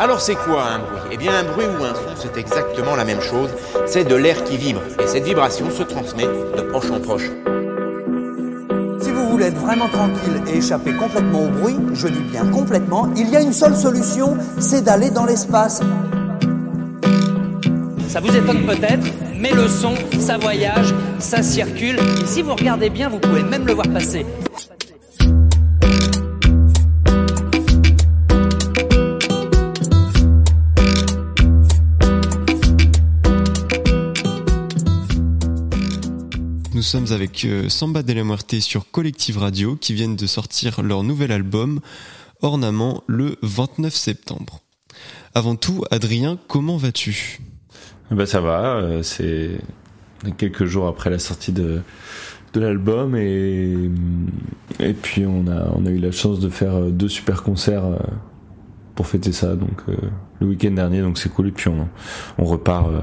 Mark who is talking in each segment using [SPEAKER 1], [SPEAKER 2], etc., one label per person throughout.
[SPEAKER 1] Alors c'est quoi un bruit? Eh bien un bruit ou un son, c'est exactement la même chose. C'est de l'air qui vibre. Et cette vibration se transmet de proche en proche.
[SPEAKER 2] Si vous voulez être vraiment tranquille et échapper complètement au bruit, je dis bien complètement, il y a une seule solution, c'est d'aller dans l'espace.
[SPEAKER 3] Ça vous étonne peut-être, mais le son, ça voyage, ça circule. Et si vous regardez bien, vous pouvez même le voir passer.
[SPEAKER 4] Sommes avec euh, Samba de la Muerte sur Collective Radio qui viennent de sortir leur nouvel album Ornament le 29 septembre. Avant tout, Adrien, comment vas-tu?
[SPEAKER 5] Bah ça va, euh, c'est quelques jours après la sortie de, de l'album et, et puis on a, on a eu la chance de faire euh, deux super concerts pour fêter ça donc euh, le week-end dernier donc c'est cool et puis on, on repart euh,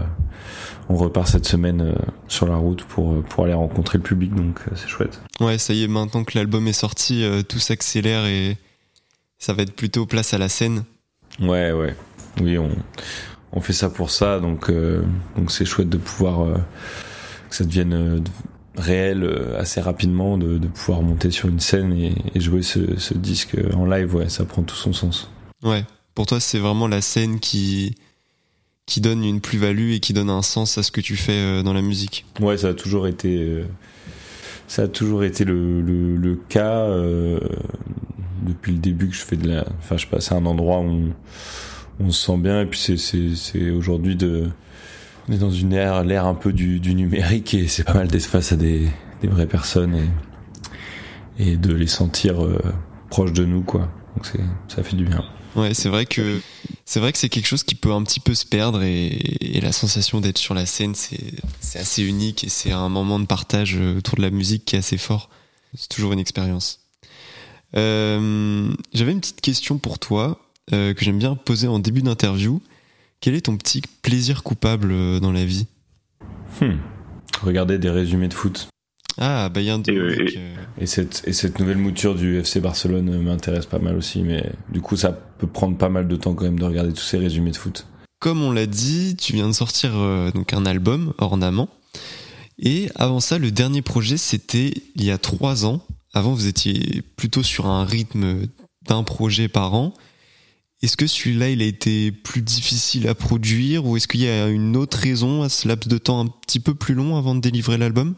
[SPEAKER 5] on repart cette semaine euh, sur la route pour, pour aller rencontrer le public donc c'est chouette.
[SPEAKER 4] Ouais, ça y est, maintenant que l'album est sorti, tout s'accélère et ça va être plutôt place à la scène.
[SPEAKER 5] Ouais ouais oui on, on fait ça pour ça donc donc c'est chouette de pouvoir que ça devienne réel assez rapidement de, de pouvoir monter sur une scène et, et jouer ce, ce disque en live ouais ça prend tout son sens.
[SPEAKER 4] Ouais, pour toi, c'est vraiment la scène qui qui donne une plus-value et qui donne un sens à ce que tu fais euh, dans la musique.
[SPEAKER 5] Ouais, ça a toujours été, euh, ça a toujours été le, le, le cas euh, depuis le début que je fais de la. Enfin, je sais pas, c'est un endroit où on, se sent bien et puis c'est c'est aujourd'hui de. On est dans une ère, l'ère un peu du, du numérique et c'est pas mal face à des, des vraies personnes et et de les sentir proches de nous quoi. Donc c'est ça fait du bien.
[SPEAKER 4] Ouais, c'est vrai que c'est vrai que c'est quelque chose qui peut un petit peu se perdre et, la sensation d'être sur la scène, c'est assez unique et c'est un moment de partage euh, autour de la musique qui est assez fort. C'est toujours une expérience. Euh, J'avais une petite question pour toi euh, que j'aime bien poser en début d'interview. Quel est ton petit plaisir coupable euh, dans la vie?
[SPEAKER 5] Hmm. Regardez des résumés de foot.
[SPEAKER 4] Ah, Bayern de
[SPEAKER 6] Et,
[SPEAKER 4] Munich,
[SPEAKER 6] et-
[SPEAKER 4] euh,
[SPEAKER 5] Et cette, et cette nouvelle mouture du FC Barcelone m'intéresse pas mal aussi, mais du coup ça peut prendre pas mal de temps quand même de regarder tous ces résumés de foot.
[SPEAKER 4] Comme on l'a dit, tu viens de sortir euh, donc un album, Ornament. Et avant ça, le dernier projet, c'était il y a trois ans. Avant, vous étiez plutôt sur un rythme d'un projet par an. Est-ce que celui-là, il a été plus difficile à produire ou est-ce qu'il y a une autre raison à ce laps de temps un petit peu plus long avant de délivrer l'album?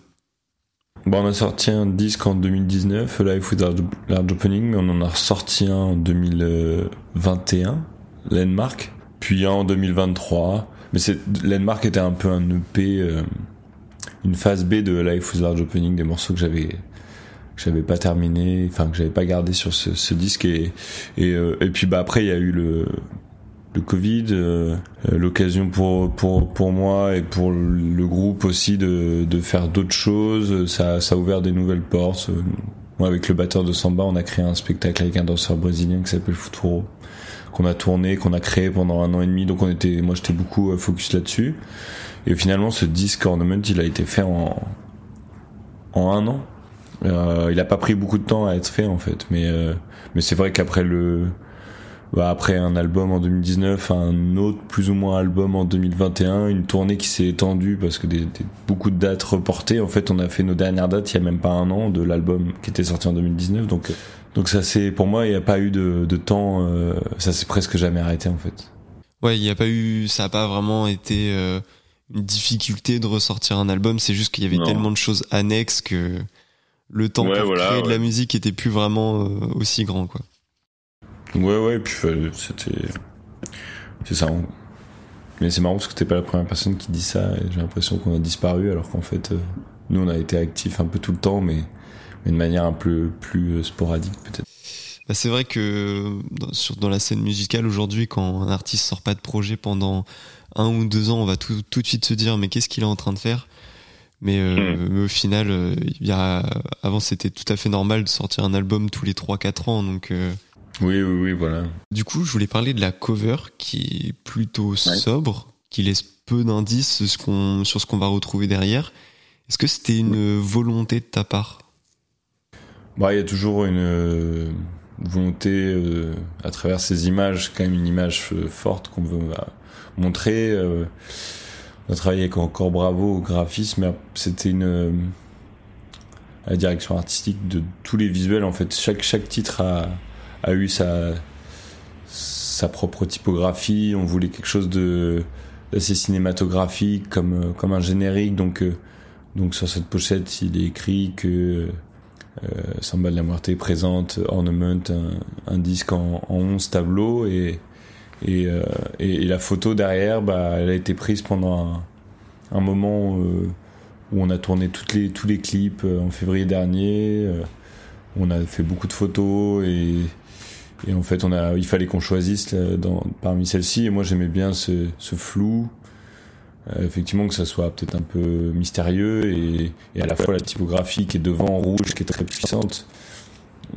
[SPEAKER 5] Bon, on a sorti un disque en 2019, Live with Large Opening, mais on en a ressorti un en 2021, Landmark, puis un en 2023. Mais Landmark était un peu un EP, euh, une phase B de Life with Large Opening, des morceaux que j'avais que j'avais pas terminé, enfin que j'avais pas gardé sur ce, ce disque et et, euh, et puis bah après il y a eu le le Covid, euh, euh, l'occasion pour pour pour moi et pour le groupe aussi de de faire d'autres choses. Ça a ouvert des nouvelles portes. Euh, Moi avec le batteur de samba, on a créé un spectacle avec un danseur brésilien qui s'appelle Futuro qu'on a tourné, qu'on a créé pendant un an et demi. Donc on était, moi j'étais beaucoup focus là-dessus. Et finalement ce disque Ornament, il a été fait en en un an. Il a pas pris beaucoup de temps à être fait en fait, mais mais c'est vrai qu'après le bah, après un album en 2019, un autre plus ou moins album en 2021, une tournée qui s'est étendue parce que des, des- beaucoup de dates reportées. En fait, on a fait nos dernières dates il y a même pas un an de l'album qui était sorti en 2019. Donc, donc ça c'est pour moi il n'y a pas eu de, de temps, euh, ça s'est presque jamais arrêté en fait.
[SPEAKER 4] Ouais, il n'y a pas eu, ça a pas vraiment été euh, une difficulté de ressortir un album. C'est juste qu'il y avait
[SPEAKER 6] Non.
[SPEAKER 4] tellement de choses annexes que le temps
[SPEAKER 6] Ouais,
[SPEAKER 4] pour
[SPEAKER 6] voilà,
[SPEAKER 4] créer de la musique était plus vraiment euh, aussi grand, quoi.
[SPEAKER 5] Ouais ouais, et puis euh, c'était c'est ça. on- Mais c'est marrant parce que t'es pas la première personne qui dit ça. et J'ai l'impression qu'on a disparu alors qu'en fait euh, nous on a été actifs un peu tout le temps, mais mais de manière un peu plus euh, sporadique peut-être.
[SPEAKER 4] Bah, c'est vrai que dans, sur, dans la scène musicale aujourd'hui, quand un artiste sort pas de projet pendant un ou deux ans, on va tout, tout de suite se dire mais qu'est-ce qu'il est en train de faire? Mais, euh,
[SPEAKER 6] Hmm.
[SPEAKER 4] mais au final, euh, il y a, avant c'était tout à fait normal de sortir un album tous les 3-4 ans. Donc, euh,
[SPEAKER 5] Oui oui oui voilà.
[SPEAKER 4] du coup, je voulais parler de la cover qui est plutôt sobre, qui laisse peu d'indices sur ce qu'on sur ce qu'on va retrouver derrière. Est-ce que c'était une volonté de ta part?
[SPEAKER 5] Bah, il y a toujours une, euh, volonté euh, à travers ces images, quand même une image euh, forte qu'on veut montrer. on a travaillé avec encore Bravo au graphisme, mais c'était une la direction artistique de tous les visuels. En fait, chaque chaque titre a, a eu sa sa propre typographie. On voulait quelque chose de d'assez cinématographique, comme comme un générique. Donc donc sur cette pochette, il est écrit que euh, Samba de la Muerte présente Ornament, un, disque en, en 11 tableaux et, euh, et, et, la photo derrière, bah, elle a été prise pendant un, moment euh, où on a tourné les, tous les clips euh, en février dernier. on a fait beaucoup de photos et, et en fait, on a, il fallait qu'on choisisse dans, parmi celles-ci. Et moi, j'aimais bien ce, ce flou, euh, effectivement que ça soit peut-être un peu mystérieux et, et, à la fois la typographie qui est devant rouge qui est très puissante.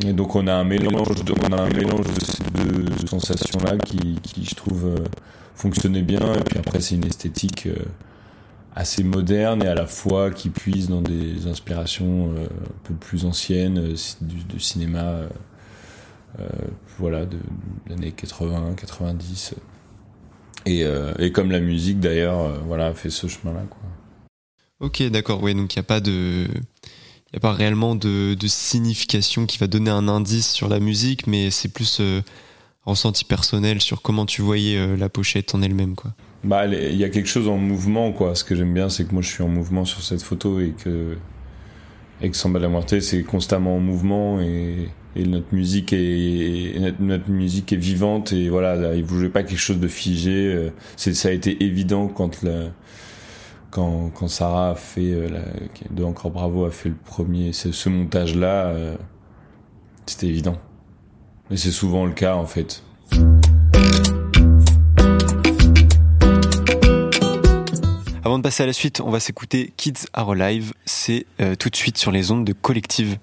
[SPEAKER 5] Et donc on a un mélange de, on a un mélange de ces deux sensations là qui, qui je trouve euh, fonctionnait bien et puis après c'est une esthétique euh, assez moderne et à la fois qui puise dans des inspirations un peu plus anciennes du, du cinéma euh, voilà de, de l'année 80 90 et, euh, et comme la musique d'ailleurs, euh, voilà, fait ce chemin-là. Quoi.
[SPEAKER 7] Ok, d'accord. Ouais, donc il n'y a pas de, il a pas réellement de, de, signification qui va donner un indice sur la musique, mais c'est plus euh, ressenti personnel sur comment tu voyais euh, la pochette en elle-même, quoi.
[SPEAKER 5] Bah, il y a quelque chose en mouvement, quoi. Ce que j'aime bien, c'est que moi, je suis en mouvement sur cette photo et que, et que Samba la Muerte, c'est constamment en mouvement et, et notre musique est notre, musique est vivante et voilà il voulait pas quelque chose de figé euh, ça a été évident quand quand Sarah a fait euh, la, de encore bravo a fait le premier ce, montage là euh, c'était évident et c'est souvent le cas en fait
[SPEAKER 7] Avant de passer à la suite, on va s'écouter Kids Are Alive. C'est tout de suite sur les ondes de Collective.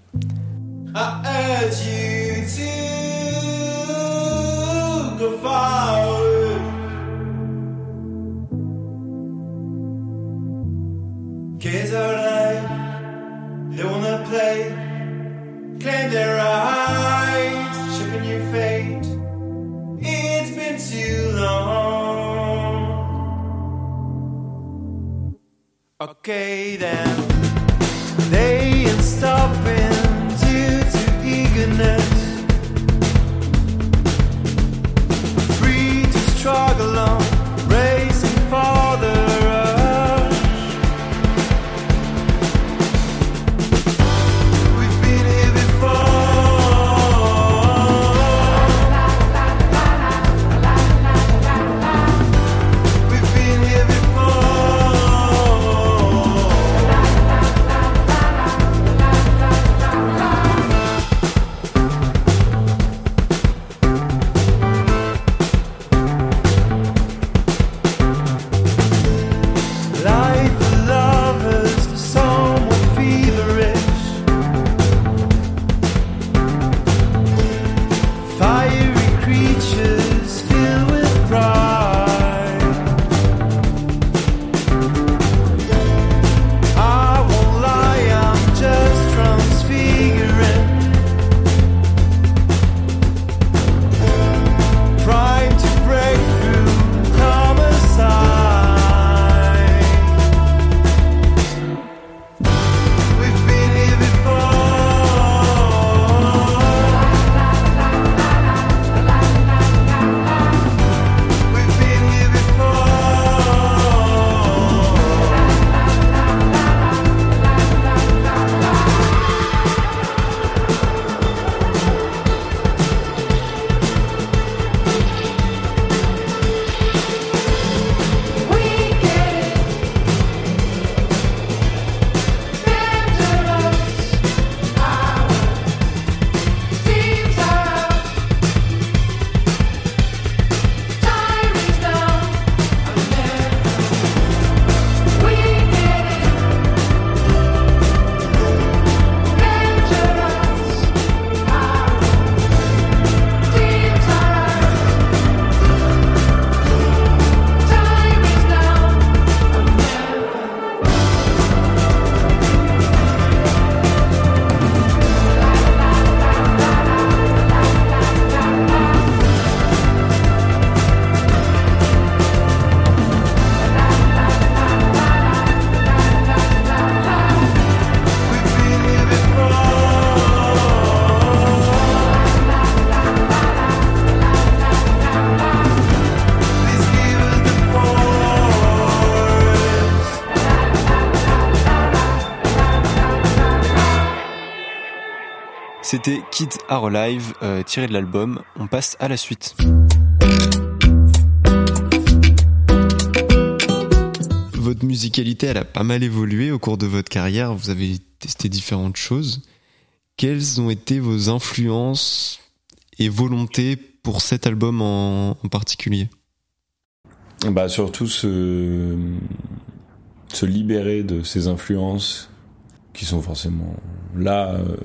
[SPEAKER 7] I urge you to go forward. Kids are alive, they wanna play, claim their rights, shaping your fate. It's been too long. Okay then, they ain't stopping eagerness, free to struggle on,
[SPEAKER 4] C'était Kids Are Alive, euh, tiré de l'album. On passe à la suite. Votre musicalité, elle a pas mal évolué au cours de votre carrière. Vous avez testé différentes choses. Quelles ont été vos influences et volontés pour cet album en, particulier?
[SPEAKER 5] Bah surtout se, se libérer de ces influences qui sont forcément là. Euh,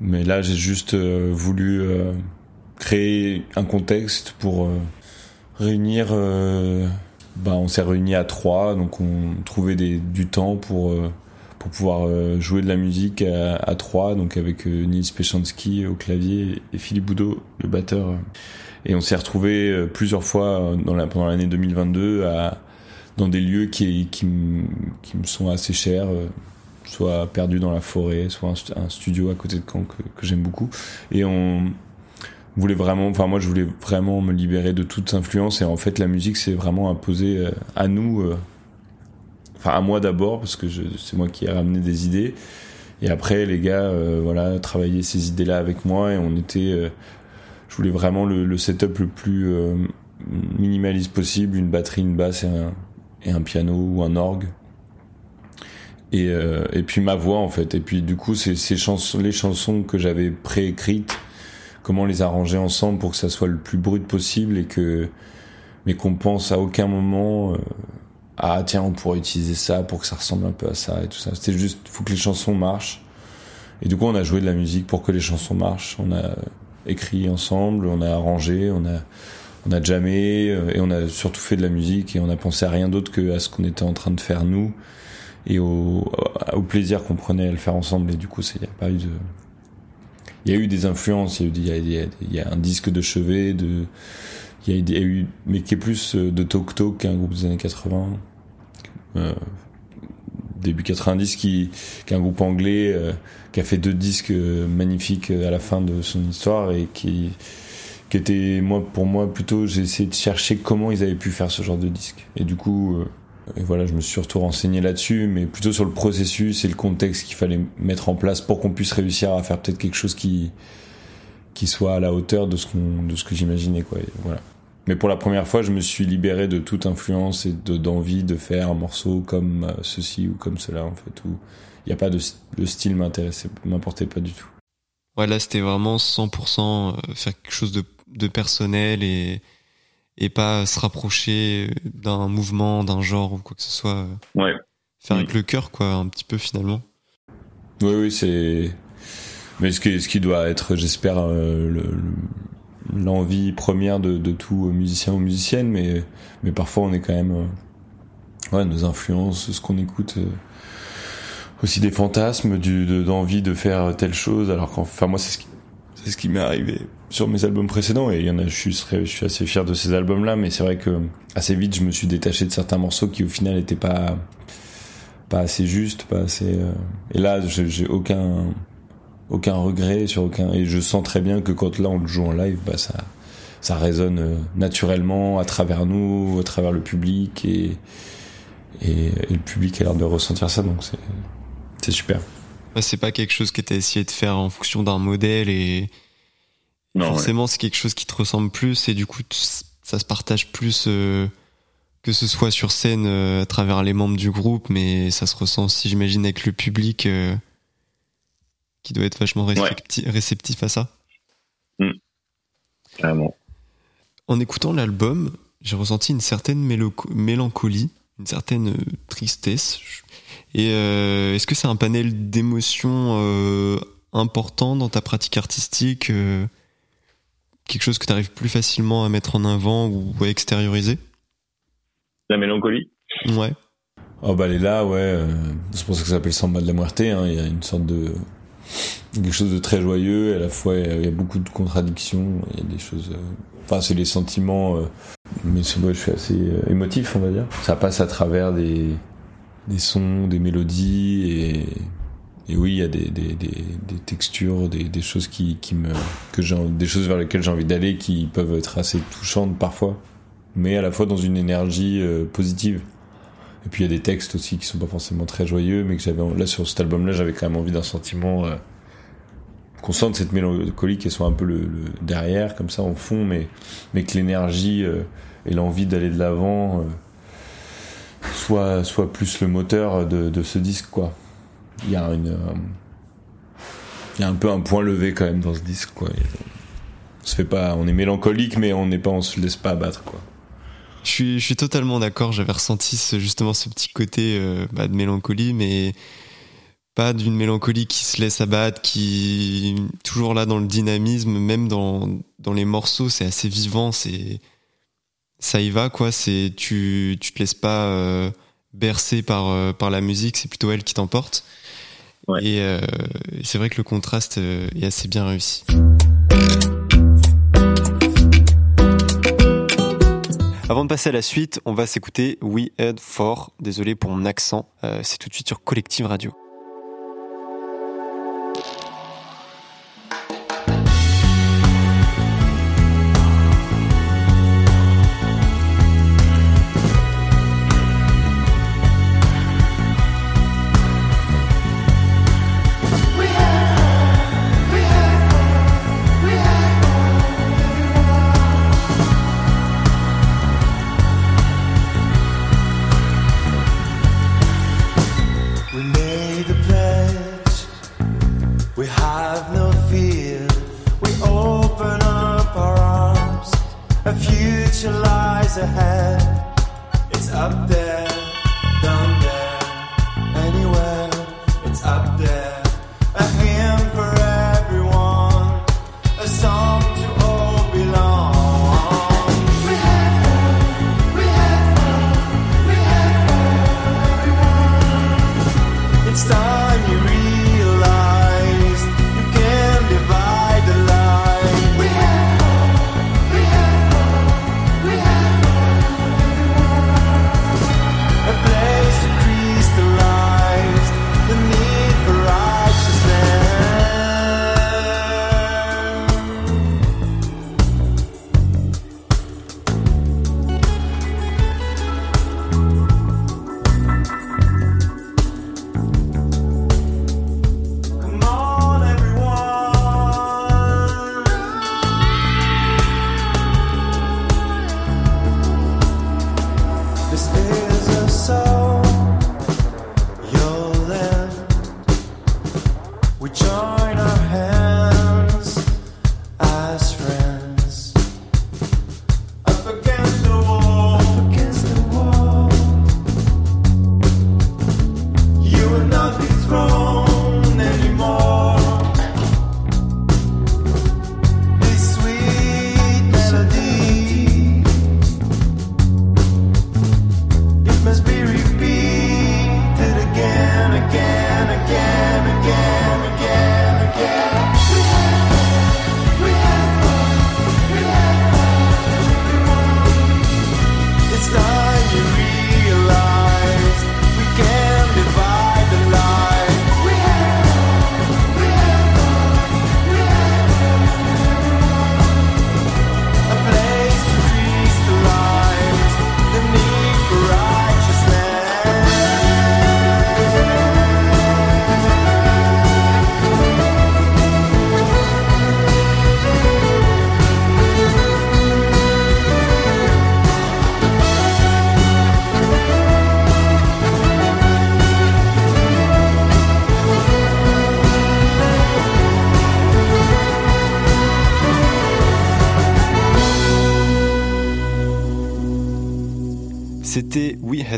[SPEAKER 5] mais là, j'ai juste euh, voulu euh, créer un contexte pour réunir. bah, on s'est réunis à trois, donc on trouvait du temps pour pour pouvoir euh, jouer de la musique à, trois, donc avec euh, Nils Pechansky au clavier et Philippe Boudot, le batteur. Et on s'est retrouvé euh, plusieurs fois pendant l'année 2022 à, dans des lieux qui, qui, qui, me sont assez chers, soit perdu dans la forêt, soit un, studio à côté de Caen que, j'aime beaucoup. Et on voulait vraiment, enfin moi je voulais vraiment me libérer de toute influence. Et en fait la musique c'est vraiment imposé à nous à moi d'abord parce que c'est moi qui ai ramené des idées. Et après les gars euh, voilà travaillaient ces idées là avec moi. Et on était euh, je voulais vraiment le, setup le plus euh, minimaliste possible une batterie une basse et un piano ou un orgue et, et puis ma voix en fait. Et puis du coup c'est ces chansons les chansons que j'avais préécrites comment les arranger ensemble pour que ça soit le plus brut possible et que mais qu'on pense à aucun moment ah tiens on pourrait utiliser ça pour que ça ressemble un peu à ça et tout ça. C'était juste faut que les chansons marchent. Et du coup on a joué de la musique pour que les chansons marchent. On a écrit ensemble on a arrangé on a on a jamais euh, et on a surtout fait de la musique et on a pensé à rien d'autre que à ce qu'on était en train de faire nous et au, au plaisir qu'on prenait à le faire ensemble. Et du coup il y a pas eu de il y a eu des influences. Il y y y a un disque de chevet de il y a eu, mais qui est plus euh, de Tok Tok qu'un groupe des années 80, euh, début 90, qui, qui est un groupe anglais euh, qui a fait deux disques euh, magnifiques à la fin de son histoire et qui, qui était moi pour moi plutôt j'ai essayé de chercher comment ils avaient pu faire ce genre de disque. Et du coup et voilà je me suis surtout renseigné là-dessus mais plutôt sur le processus et le contexte qu'il fallait mettre en place pour qu'on puisse réussir à faire peut-être quelque chose qui qui soit à la hauteur de ce qu'on de ce que j'imaginais quoi voilà mais pour la première fois, je me suis libéré de toute influence et d'envie de, faire un morceau comme euh, ceci ou comme cela, en fait, où il n'y a pas de le style m'intéressait, m'importait pas du tout.
[SPEAKER 4] Ouais, là, c'était vraiment 100% euh, faire quelque chose de, de personnel et, et pas se rapprocher d'un mouvement, d'un genre ou quoi que ce soit.
[SPEAKER 5] Ouais.
[SPEAKER 4] Faire avec mm. le cœur, quoi, un petit peu finalement.
[SPEAKER 5] Oui, oui, c'est. Mais ce qui, ce qui doit être, j'espère, euh, le, l'envie première de, de, tout musicien ou musicienne, mais, mais parfois on est quand même. Euh, ouais, nos influences, ce qu'on écoute. Euh, aussi des fantasmes, du, d'envie de, faire telle chose, alors qu'enfin, moi, c'est ce qui, c'est ce qui m'est arrivé sur mes albums précédents, et il y en a, je suis, assez fier de ces albums-là, mais c'est vrai que assez vite, je me suis détaché de certains morceaux qui, au final, n'étaient pas, pas assez justes, pas assez, euh, et là, j'ai aucun, aucun regret sur aucun et je sens très bien que quand là on le joue en live bah ça ça résonne euh, naturellement à travers nous à travers le public et et, le public a l'air de ressentir ça donc c'est c'est super
[SPEAKER 4] c'est pas quelque chose que tu as essayé de faire en fonction d'un modèle et non, forcément c'est quelque chose qui te ressemble plus et du coup ça se partage plus euh, que ce soit sur scène euh, à travers les membres du groupe mais ça se ressent aussi j'imagine avec le public qui doit être vachement réceptif, à ça.
[SPEAKER 5] Mmh.
[SPEAKER 4] En écoutant l'album, j'ai ressenti une certaine mélancolie, une certaine euh, tristesse. Et euh, est-ce que c'est un panel d'émotions euh, important dans ta pratique artistique Quelque chose que tu arrives plus facilement à mettre en avant ou à extérioriser?
[SPEAKER 6] La mélancolie
[SPEAKER 4] Ouais.
[SPEAKER 5] Oh bah elle est là, ouais. C'est pour ça que ça s'appelle Samba de la Muerte. Hein. Il y a une sorte de quelque chose de très joyeux, à la fois il y a beaucoup de contradictions, il y a des choses... Euh, enfin, c'est les sentiments, euh, mais moi je suis assez euh, émotif, on va dire. Ça passe à travers des, des sons, des mélodies, et, et oui, il y a des, des, des, textures, des, des choses qui, qui me... que j'ai, des choses vers lesquelles j'ai envie d'aller, qui peuvent être assez touchantes parfois, mais à la fois dans une énergie positive. Et puis il y a des textes aussi qui sont pas forcément très joyeux, mais que j'avais là sur cet album-là, j'avais quand même envie d'un sentiment euh, qu'on sente cette mélancolie qu'elle soit un peu le, derrière, comme ça, en fond, mais, mais que l'énergie euh, et l'envie d'aller de l'avant euh, soit, soit plus le moteur de, ce disque, quoi. Il y a une. Euh, il y a un peu un point levé quand même dans ce disque, quoi. On se fait pas, on est mélancolique, mais on n'est pas, on se laisse pas abattre, quoi.
[SPEAKER 7] Je suis, je suis totalement d'accord. J'avais ressenti justement ce petit côté bah, de mélancolie, mais pas d'une mélancolie qui se laisse abattre, qui toujours là dans le dynamisme, même dans, dans les morceaux, c'est assez vivant, c'est ça y va quoi. C'est tu tu te laisses pas euh, bercer par euh, par la musique, c'est plutôt elle qui t'emporte. Et euh, c'est vrai que le contraste est assez bien réussi. Avant de passer à la suite, on va s'écouter We Head For. Désolé pour mon accent, c'est tout de suite sur Collective Radio. to have.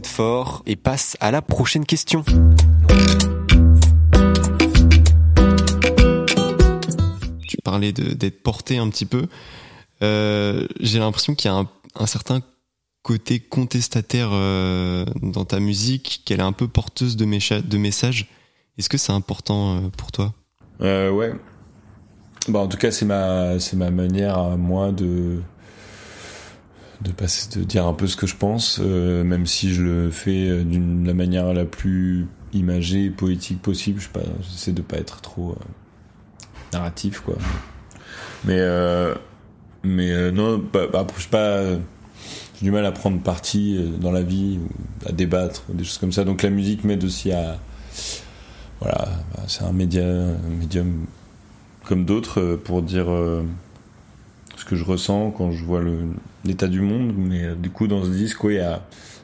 [SPEAKER 7] Fort et passe à la prochaine question. Tu parlais d'être porté un petit peu. Euh, j'ai l'impression qu'il y a un, certain côté contestataire euh, dans ta musique, qu'elle est un peu porteuse de, de messages. Est-ce que c'est important euh, pour toi?
[SPEAKER 5] Ouais. Bah, en tout cas, c'est ma, manière moi de, de passer, de dire un peu ce que je pense, euh, même si je le fais euh, d'une la manière la plus imagée et poétique possible. Je j'essaie de pas être trop euh, narratif, quoi. Mais mais non, bah, bah, je pas. j'ai du mal à prendre parti dans la vie, à débattre, des choses comme ça. Donc la musique m'aide aussi à voilà, bah, c'est un média, un médium comme d'autres pour dire que je ressens quand je vois l'état du monde. Mais euh, du coup, dans ce disque, oui,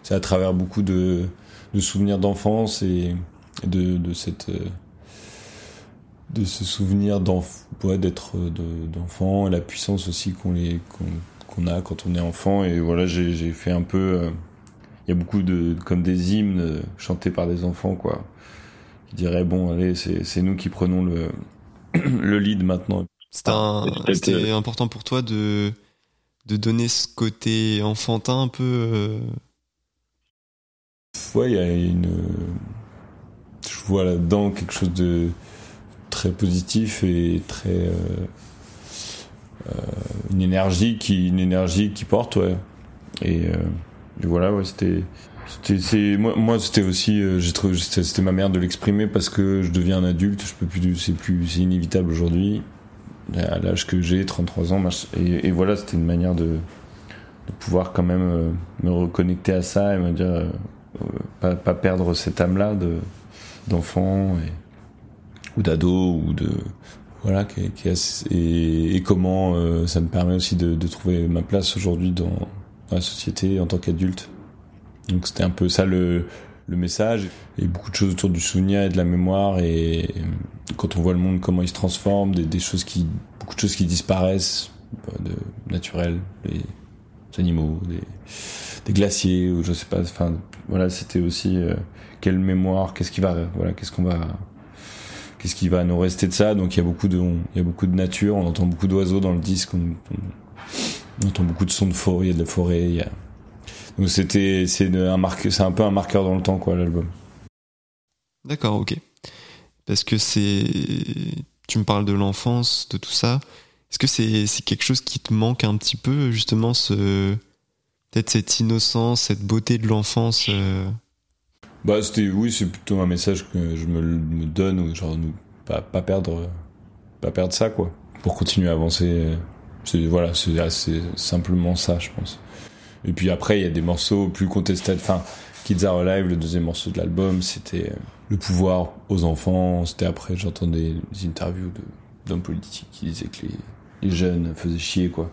[SPEAKER 5] c'est à travers beaucoup de, souvenirs d'enfance et de, cette de ce souvenir d'être d'enfant et la puissance aussi qu'on les a quand on est enfant et voilà j'ai fait un peu il y a beaucoup de comme des hymnes chantés par des enfants quoi qui diraient bon allez c'est nous qui prenons le le lead maintenant.
[SPEAKER 4] C'était important pour toi de, de donner ce côté enfantin un peu. Euh...
[SPEAKER 5] Ouais, il y a une. Je vois là-dedans quelque chose de très positif et très. Euh, euh, une énergie qui une énergie qui porte ouais et, euh, et voilà ouais c'était c'était moi, moi c'était aussi euh, j'ai trouvé c'était ma mère de l'exprimer parce que je deviens un adulte je peux plus c'est plus c'est inévitable aujourd'hui à l'âge que j'ai 33 ans et, voilà c'était une manière de, pouvoir quand même euh, me reconnecter à ça et me dire euh, pas, pas perdre cette âme là de d'enfant ou d'ado ou de voilà et, comment ça me permet aussi de, trouver ma place aujourd'hui dans la société en tant qu'adulte. Donc c'était un peu ça le, le message. Et beaucoup de choses autour du souvenir et de la mémoire. Et quand on voit le monde, comment il se transforme, des, des choses qui, beaucoup de choses qui disparaissent, de naturel, les animaux, des, des glaciers, ou je sais pas. Enfin, voilà, c'était aussi euh, quelle mémoire, qu'est-ce qui va, voilà, qu'est-ce qu'on va, qu'est-ce qui va nous rester de ça. Donc il y a beaucoup de, il y a beaucoup de nature. On entend beaucoup d'oiseaux dans le disque. On, on, entend beaucoup de sons de forêt. Il y a de la forêt. Il y a donc c'était c'est un marque c'est un peu un marqueur dans le temps quoi l'album.
[SPEAKER 4] D'accord, ok. Parce que c'est tu me parles de l'enfance, de tout ça. Est-ce que c'est c'est quelque chose qui te manque un petit peu justement ce peut-être cette innocence, cette beauté de l'enfance euh?
[SPEAKER 5] Bah c'était oui, c'est plutôt un message que je me, me donne genre pas pas perdre pas perdre ça quoi pour continuer à avancer. C'est voilà, c'est simplement ça, je pense. Et puis après, il y a des morceaux plus contestables. Enfin, Kids Are Alive, le deuxième morceau de l'album, c'était euh, le pouvoir aux enfants. C'était après, j'entendais des interviews d'hommes politiques qui disaient que les, les, jeunes faisaient chier, quoi.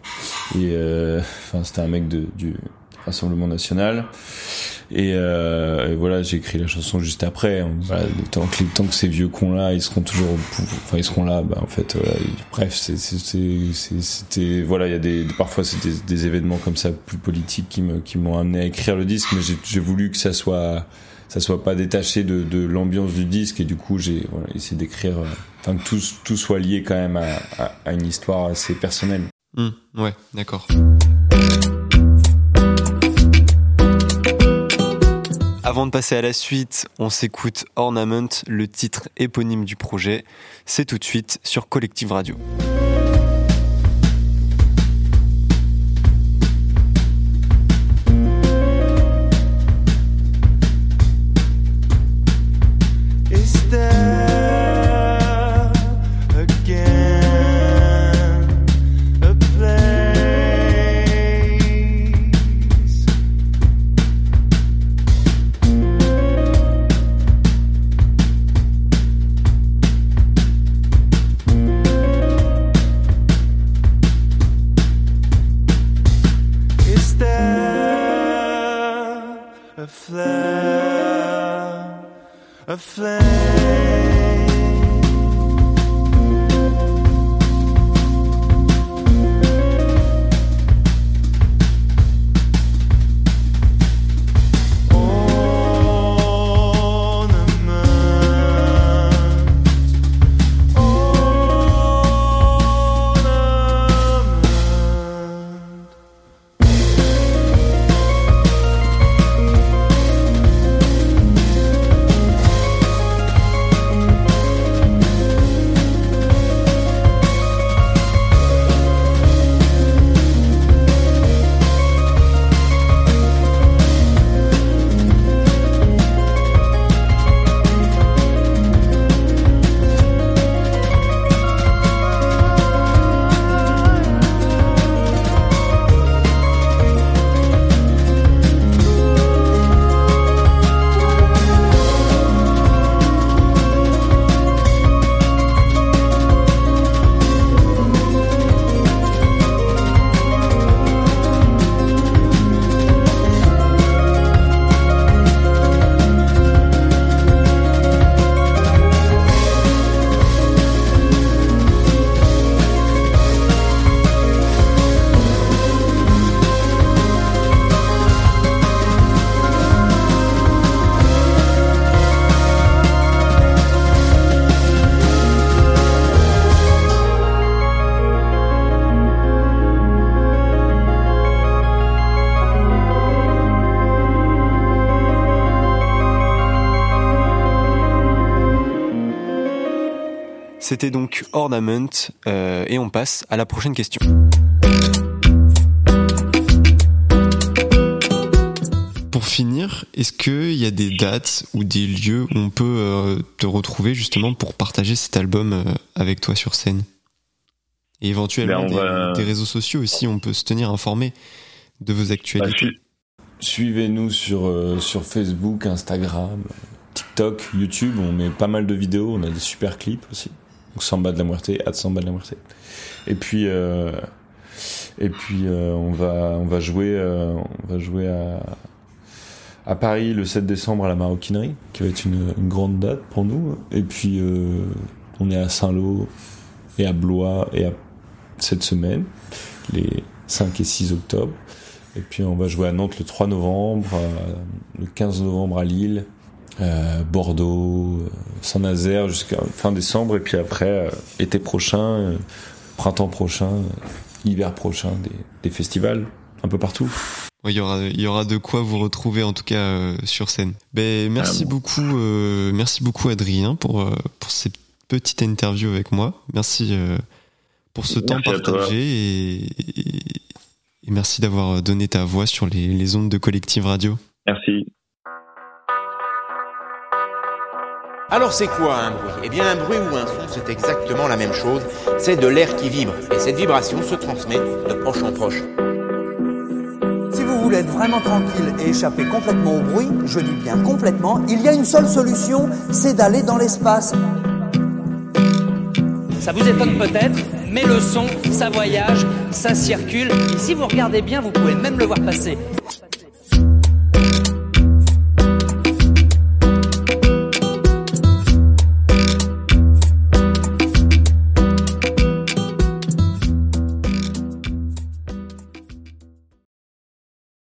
[SPEAKER 5] Et euh, enfin, c'était un mec de, du Rassemblement National. Euh, et, voilà, j'ai écrit la chanson juste après. Voilà, temps que, tant que ces vieux cons là, ils seront toujours, enfin ils seront là. Bah, en fait, voilà, bref, c'était, voilà, il y a des, parfois c'est des, des, événements comme ça plus politiques qui me, qui m'ont amené à écrire le disque, mais j'ai voulu que ça soit, ça soit pas détaché de, de l'ambiance du disque et du coup j'ai voilà, essayé d'écrire, euh, enfin que tout, tout soit lié quand même à, à, à une histoire assez personnelle.
[SPEAKER 4] Mmh, ouais, d'accord. Avant de passer à la suite, on s'écoute Ornament, le titre éponyme du projet. C'est tout de suite sur Collective Radio. C'était donc Ornament euh, et on passe à la prochaine question. Pour finir, est-ce qu'il y a des dates ou des lieux où on peut euh, te retrouver justement pour partager cet album euh, avec toi sur scène? Et éventuellement
[SPEAKER 6] Ben, on
[SPEAKER 4] des,
[SPEAKER 6] va-
[SPEAKER 4] des réseaux sociaux aussi, on peut se tenir informé de vos
[SPEAKER 6] Bah,
[SPEAKER 4] actualités.
[SPEAKER 6] su-
[SPEAKER 5] Suivez-nous sur, euh, sur Facebook, Instagram, TikTok, YouTube. On met pas mal de vidéos. On a des super clips aussi. Donc Samba de la Muerte, at Samba de la Muerte. Et puis, euh, et puis euh, on va on va jouer euh, on va jouer à à Paris le 7 décembre à la Maroquinerie, qui va être une, une grande date pour nous. Et puis on est à Saint-Lô et à Blois et à cette semaine, les 5 et 6 octobre. Et puis on va jouer à Nantes le 3 novembre, le 15 novembre à Lille, euh, Bordeaux, euh, Saint-Nazaire jusqu'à fin décembre. Et puis après, euh, été prochain, printemps prochain, hiver prochain, des, des festivals un peu partout.
[SPEAKER 4] Ouais, Il y aura, il y aura de quoi vous retrouver en tout cas sur scène. Ben merci
[SPEAKER 6] Ah bon.
[SPEAKER 4] beaucoup, merci beaucoup Adrien pour pour cette petite interview avec moi. Merci pour ce temps
[SPEAKER 6] Merci
[SPEAKER 4] partagé et, et, et merci d'avoir donné ta voix sur les, les ondes de Collective Radio.
[SPEAKER 6] Merci.
[SPEAKER 1] Alors c'est quoi un bruit? Eh bien un bruit ou un son, c'est exactement la même chose. C'est de l'air qui vibre. Et cette vibration se transmet de proche en proche.
[SPEAKER 2] Si vous voulez être vraiment tranquille et échapper complètement au bruit, je dis bien complètement, il y a une seule solution, c'est d'aller dans l'espace.
[SPEAKER 3] Ça vous étonne peut-être, mais le son, ça voyage, ça circule. Et si vous regardez bien, vous pouvez même le voir passer.